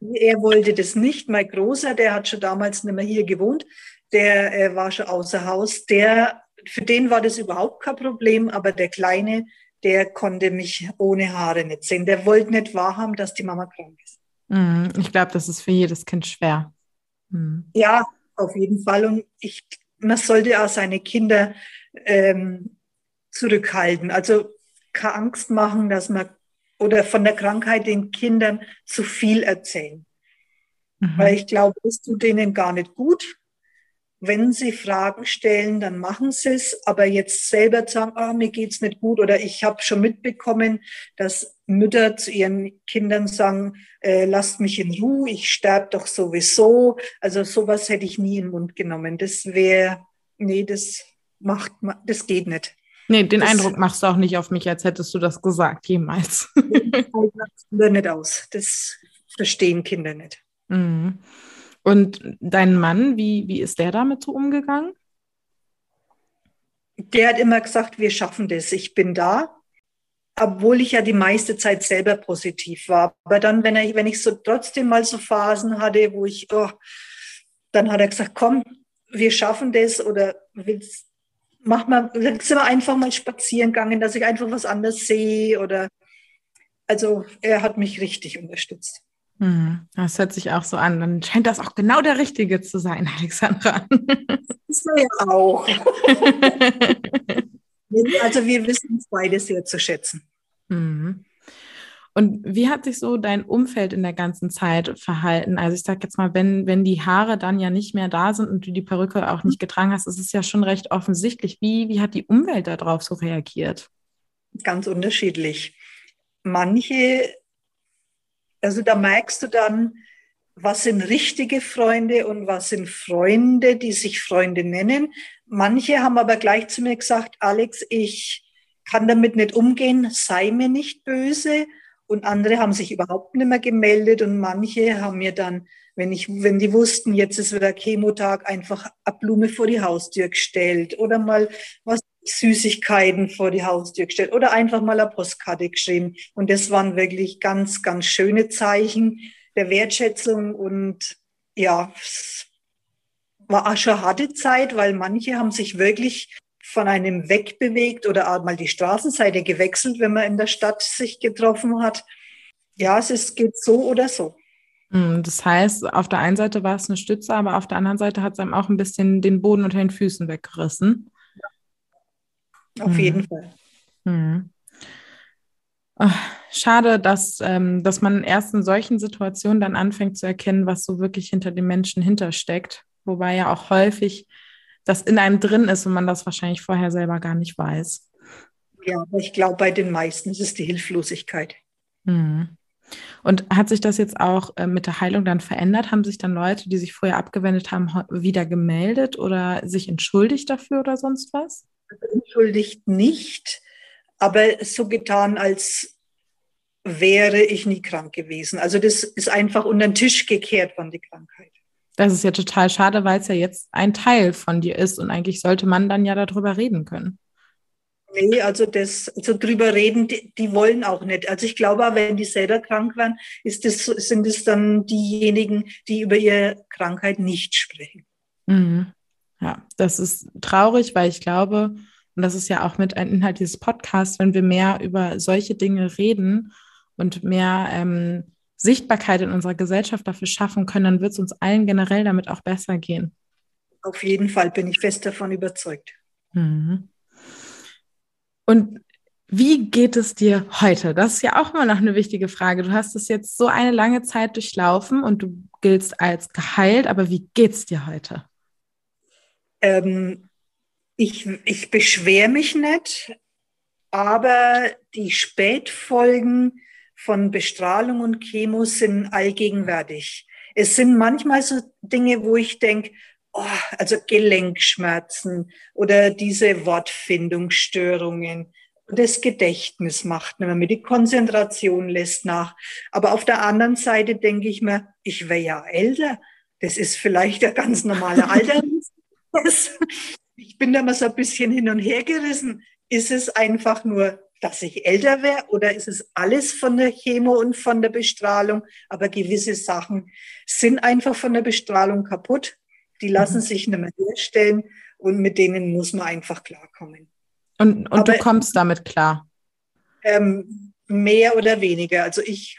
Er wollte das nicht. Mein Großer, der hat schon damals nicht mehr hier gewohnt, der äh, war schon außer Haus. Der, für den war das überhaupt kein Problem, aber der Kleine, der konnte mich ohne Haare nicht sehen. Der wollte nicht wahrhaben, dass die Mama krank ist. Mhm. Ich glaube, das ist für jedes Kind schwer. Mhm. Ja, auf jeden Fall. Und ich, man sollte auch seine Kinder ähm, zurückhalten. Also keine Angst machen, dass man oder von der Krankheit den Kindern zu viel erzählen. Mhm. Weil ich glaube, es tut denen gar nicht gut. Wenn sie Fragen stellen, dann machen sie es. Aber jetzt selber sagen, ah, mir geht's nicht gut oder ich habe schon mitbekommen, dass Mütter zu ihren Kindern sagen, äh, lasst mich in Ruhe, ich sterbe doch sowieso. Also sowas hätte ich nie in den Mund genommen. Das wäre, nee, das macht, das geht nicht. Nee, den das, Eindruck machst du auch nicht auf mich, als hättest du das gesagt, jemals. Das nicht aus. Das verstehen Kinder nicht. Mhm. Und dein Mann, wie, wie ist der damit so umgegangen? Der hat immer gesagt, wir schaffen das, ich bin da obwohl ich ja die meiste Zeit selber positiv war. Aber dann, wenn, er, wenn ich so trotzdem mal so Phasen hatte, wo ich, oh, dann hat er gesagt, komm, wir schaffen das oder willst, mach mal, sind wir einfach mal spazieren gegangen, dass ich einfach was anderes sehe oder, also er hat mich richtig unterstützt. Hm, das hört sich auch so an. Dann scheint das auch genau der Richtige zu sein, Alexandra. Das ist ja auch. Also wir wissen es beide sehr zu schätzen. Mhm. Und wie hat sich so dein Umfeld in der ganzen Zeit verhalten? Also ich sage jetzt mal, wenn, wenn die Haare dann ja nicht mehr da sind und du die Perücke auch nicht getragen hast, ist es ja schon recht offensichtlich. Wie, wie hat die Umwelt darauf so reagiert? Ganz unterschiedlich. Manche, also da merkst du dann, was sind richtige Freunde und was sind Freunde, die sich Freunde nennen. Manche haben aber gleich zu mir gesagt, Alex, ich kann damit nicht umgehen, sei mir nicht böse. Und andere haben sich überhaupt nicht mehr gemeldet und manche haben mir dann, wenn ich, wenn die wussten, jetzt ist wieder Chemotag, einfach eine Blume vor die Haustür gestellt oder mal was Süßigkeiten vor die Haustür gestellt oder einfach mal eine Postkarte geschrieben. Und das waren wirklich ganz, ganz schöne Zeichen der Wertschätzung und ja, war auch schon harte Zeit, weil manche haben sich wirklich von einem wegbewegt oder auch mal die Straßenseite gewechselt, wenn man in der Stadt sich getroffen hat. Ja, es ist, geht so oder so. Hm, das heißt, auf der einen Seite war es eine Stütze, aber auf der anderen Seite hat es einem auch ein bisschen den Boden unter den Füßen weggerissen. Auf hm. jeden Fall. Hm. Ach, schade, dass, ähm, dass man erst in solchen Situationen dann anfängt zu erkennen, was so wirklich hinter den Menschen hintersteckt. Wobei ja auch häufig das in einem drin ist und man das wahrscheinlich vorher selber gar nicht weiß. Ja, aber ich glaube, bei den meisten ist es die Hilflosigkeit. Mhm. Und hat sich das jetzt auch äh, mit der Heilung dann verändert? Haben sich dann Leute, die sich vorher abgewendet haben, wieder gemeldet oder sich entschuldigt dafür oder sonst was? Entschuldigt nicht, aber so getan, als wäre ich nie krank gewesen. Also das ist einfach unter den Tisch gekehrt von die Krankheit. Das ist ja total schade, weil es ja jetzt ein Teil von dir ist und eigentlich sollte man dann ja darüber reden können. Nee, also das, also drüber reden, die, die wollen auch nicht. Also ich glaube, wenn die selber krank werden, ist das, sind es dann diejenigen, die über ihre Krankheit nicht sprechen. Mhm. Ja, das ist traurig, weil ich glaube, und das ist ja auch mit ein Inhalt dieses Podcasts, wenn wir mehr über solche Dinge reden und mehr ähm, Sichtbarkeit in unserer Gesellschaft dafür schaffen können, dann wird es uns allen generell damit auch besser gehen. Auf jeden Fall bin ich fest davon überzeugt. Mhm. Und wie geht es dir heute? Das ist ja auch immer noch eine wichtige Frage. Du hast es jetzt so eine lange Zeit durchlaufen und du giltst als geheilt, aber wie geht es dir heute? Ähm, ich ich beschwere mich nicht, aber die Spätfolgen von Bestrahlung und Chemo sind allgegenwärtig. Es sind manchmal so Dinge, wo ich denke, oh, also Gelenkschmerzen oder diese Wortfindungsstörungen. Das Gedächtnis macht nicht mehr mit, die Konzentration lässt nach. Aber auf der anderen Seite denke ich mir, ich wäre ja älter. Das ist vielleicht ein ganz normaler Alter. Ich bin da mal so ein bisschen hin und her gerissen. Ist es einfach nur dass ich älter wäre oder ist es alles von der Chemo und von der Bestrahlung? Aber gewisse Sachen sind einfach von der Bestrahlung kaputt. Die lassen mhm. sich nicht mehr herstellen und mit denen muss man einfach klarkommen. Und, und Aber, du kommst damit klar? Ähm, mehr oder weniger. Also ich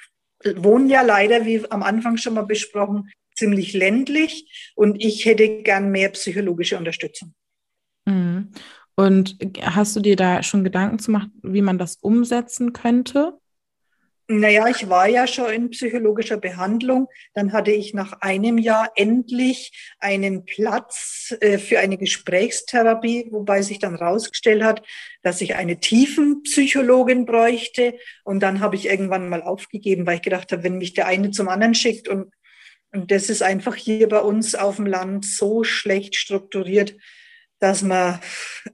wohne ja leider, wie am Anfang schon mal besprochen, ziemlich ländlich und ich hätte gern mehr psychologische Unterstützung. Mhm. Und hast du dir da schon Gedanken zu machen, wie man das umsetzen könnte? Naja, ich war ja schon in psychologischer Behandlung. Dann hatte ich nach einem Jahr endlich einen Platz äh, für eine Gesprächstherapie, wobei sich dann rausgestellt hat, dass ich eine Tiefenpsychologin bräuchte. Und dann habe ich irgendwann mal aufgegeben, weil ich gedacht habe, wenn mich der eine zum anderen schickt und, und das ist einfach hier bei uns auf dem Land so schlecht strukturiert, dass man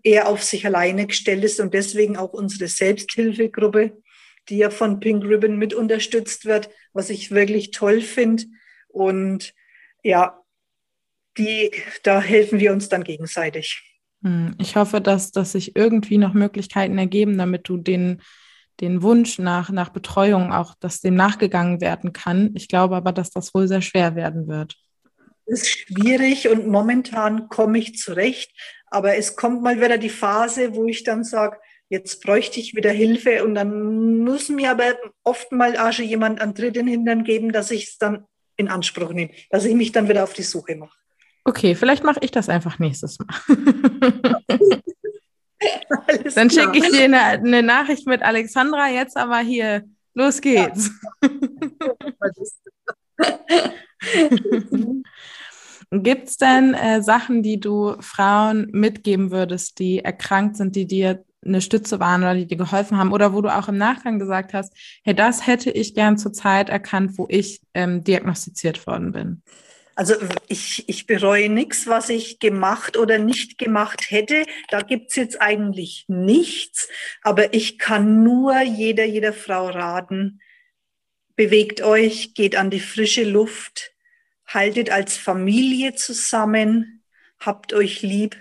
eher auf sich alleine gestellt ist und deswegen auch unsere Selbsthilfegruppe, die ja von Pink Ribbon mit unterstützt wird, was ich wirklich toll finde. Und ja, die, da helfen wir uns dann gegenseitig. Hm, ich hoffe, dass, dass sich irgendwie noch Möglichkeiten ergeben, damit du den, den Wunsch nach, nach Betreuung auch, dass dem nachgegangen werden kann. Ich glaube aber, dass das wohl sehr schwer werden wird. Es ist schwierig und momentan komme ich zurecht. Aber es kommt mal wieder die Phase, wo ich dann sage, jetzt bräuchte ich wieder Hilfe und dann muss mir aber oft mal schon jemand an dritten Hintern geben, dass ich es dann in Anspruch nehme, dass ich mich dann wieder auf die Suche mache. Okay, vielleicht mache ich das einfach nächstes Mal. dann schicke ich dir eine, eine, Nachricht mit Alexandra, jetzt aber hier, los geht's. Gibt es denn äh, Sachen, die du Frauen mitgeben würdest, die erkrankt sind, die dir eine Stütze waren oder die dir geholfen haben oder wo du auch im Nachgang gesagt hast, hey, das hätte ich gern zur Zeit erkannt, wo ich ähm, diagnostiziert worden bin? Also ich, ich bereue nichts, was ich gemacht oder nicht gemacht hätte. Da gibt's jetzt eigentlich nichts. Aber ich kann nur jeder, jeder Frau raten, bewegt euch, geht an die frische Luft, haltet als Familie zusammen, habt euch lieb.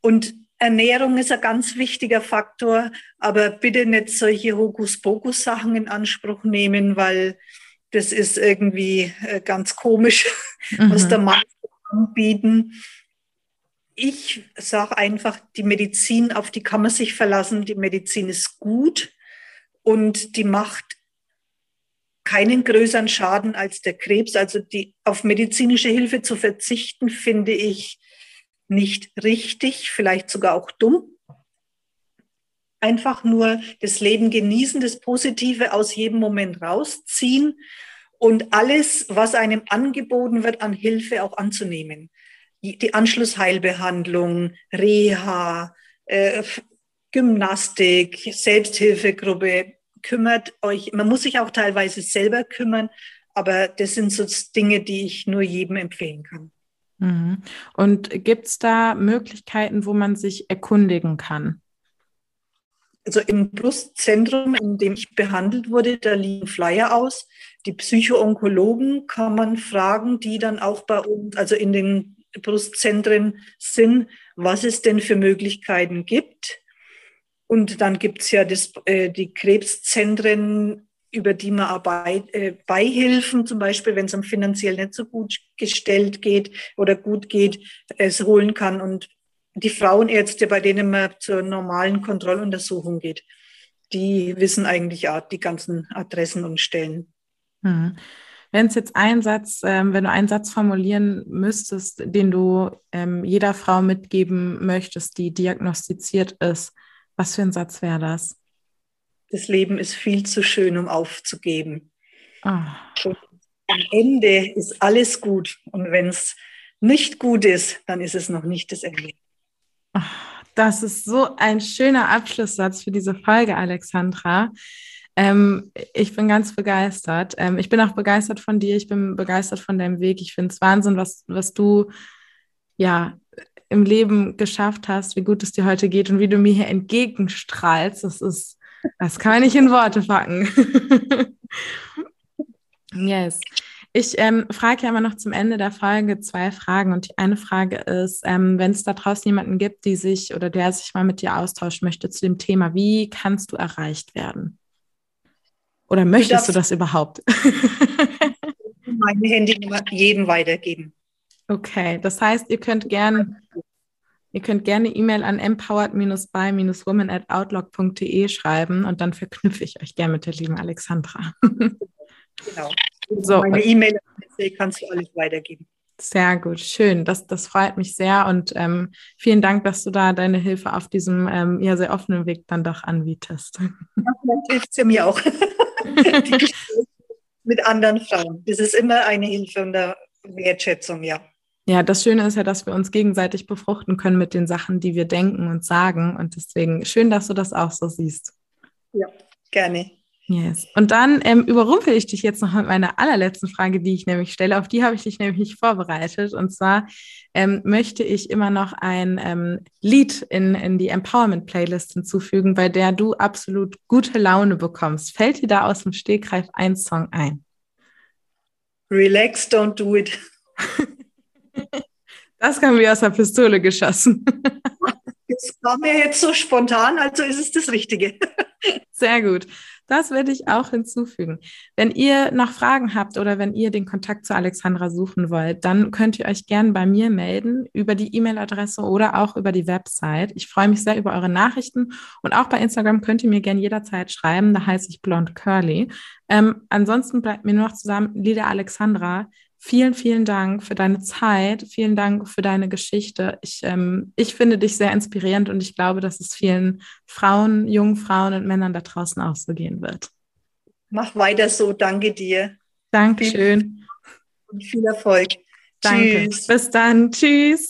Und Ernährung ist ein ganz wichtiger Faktor, aber bitte nicht solche Hokuspokus-Sachen in Anspruch nehmen, weil das ist irgendwie äh, ganz komisch, mhm. was der Mann anbieten. Ich sage einfach, die Medizin, auf die kann man sich verlassen. Die Medizin ist gut und die macht keinen größeren Schaden als der Krebs. Also die, auf medizinische Hilfe zu verzichten, finde ich nicht richtig, vielleicht sogar auch dumm. Einfach nur das Leben genießen, das Positive aus jedem Moment rausziehen und alles, was einem angeboten wird, an Hilfe auch anzunehmen. Die Anschlussheilbehandlung, Reha, äh, Gymnastik, Selbsthilfegruppe, kümmert euch, man muss sich auch teilweise selber kümmern, aber das sind so Dinge, die ich nur jedem empfehlen kann. Mhm. Und gibt es da Möglichkeiten, wo man sich erkundigen kann? Also im Brustzentrum, in dem ich behandelt wurde, da liegen Flyer aus. Die Psychoonkologen kann man fragen, die dann auch bei uns, also in den Brustzentren sind, was es denn für Möglichkeiten gibt. Und dann gibt's ja das, äh, die Krebszentren, über die man Arbeit, äh, Beihilfen, zum Beispiel, wenn es einem finanziell nicht so gut gestellt geht oder gut geht, es holen kann. Und die Frauenärzte, bei denen man zur normalen Kontrolluntersuchung geht, die wissen eigentlich auch die ganzen Adressen und Stellen. Hm. Wenn es jetzt einen Satz, ähm, wenn du einen Satz formulieren müsstest, den du ähm, jeder Frau mitgeben möchtest, die diagnostiziert ist, was für ein Satz wäre das? Das Leben ist viel zu schön, um aufzugeben. Oh. am Ende ist alles gut. Und wenn es nicht gut ist, dann ist es noch nicht das Ende. Das ist so ein schöner Abschlusssatz für diese Folge, Alexandra. Ähm, ich bin ganz begeistert. Ähm, ich bin auch begeistert von dir. Ich bin begeistert von deinem Weg. Ich finde es Wahnsinn, was, was du ja im Leben geschafft hast, wie gut es dir heute geht und wie du mir hier entgegenstrahlst. Das ist, das kann man nicht in Worte packen. yes. Ich ähm, frage ja immer noch zum Ende der Folge zwei Fragen. Und die eine Frage ist, ähm, wenn es da draußen jemanden gibt, die sich oder der sich mal mit dir austauschen möchte zu dem Thema, wie kannst du erreicht werden? Oder möchtest du das überhaupt? Meine Handynummer jedem weitergeben. Okay, das heißt, ihr könnt gerne Ihr könnt gerne E-Mail an empowered-by-woman at outlook.de schreiben und dann verknüpfe ich euch gerne mit der lieben Alexandra. genau. So, Meine E-Mail-Adresse kannst du alles weitergeben. Sehr gut, schön. Das, das freut mich sehr und ähm, vielen Dank, dass du da deine Hilfe auf diesem ähm, ja sehr offenen Weg dann doch anbietest. Ja, vielleicht hilft es ja mir auch. mit anderen Frauen. Das ist immer eine Hilfe und eine Wertschätzung, ja. Ja, das Schöne ist ja, dass wir uns gegenseitig befruchten können mit den Sachen, die wir denken und sagen. Und deswegen schön, dass du das auch so siehst. Ja, gerne. Yes. Und dann ähm, überrumpel ich dich jetzt noch mit meiner allerletzten Frage, die ich nämlich stelle. Auf die habe ich dich nämlich nicht vorbereitet. Und zwar ähm, möchte ich immer noch ein ähm, Lied in, in die Empowerment-Playlist hinzufügen, bei der du absolut gute Laune bekommst. Fällt dir da aus dem Stegreif ein Song ein? Relax, don't do it. das kam wie aus der Pistole geschossen. das war mir jetzt so spontan, also ist es das Richtige. Sehr gut. Das werde ich auch hinzufügen. Wenn ihr noch Fragen habt oder wenn ihr den Kontakt zu Alexandra suchen wollt, dann könnt ihr euch gerne bei mir melden über die E-Mail-Adresse oder auch über die Website. Ich freue mich sehr über eure Nachrichten und auch bei Instagram könnt ihr mir gerne jederzeit schreiben. Da heiße ich Blond Curly. Ähm, ansonsten bleibt mir nur noch zusammen, liebe Alexandra, Vielen, vielen Dank für deine Zeit. Vielen Dank für deine Geschichte. Ich, ähm, ich finde dich sehr inspirierend und ich glaube, dass es vielen Frauen, jungen Frauen und Männern da draußen auch so gehen wird. Mach weiter so. Danke dir. Dankeschön. Und viel Erfolg. Danke. Tschüss. Bis dann. Tschüss.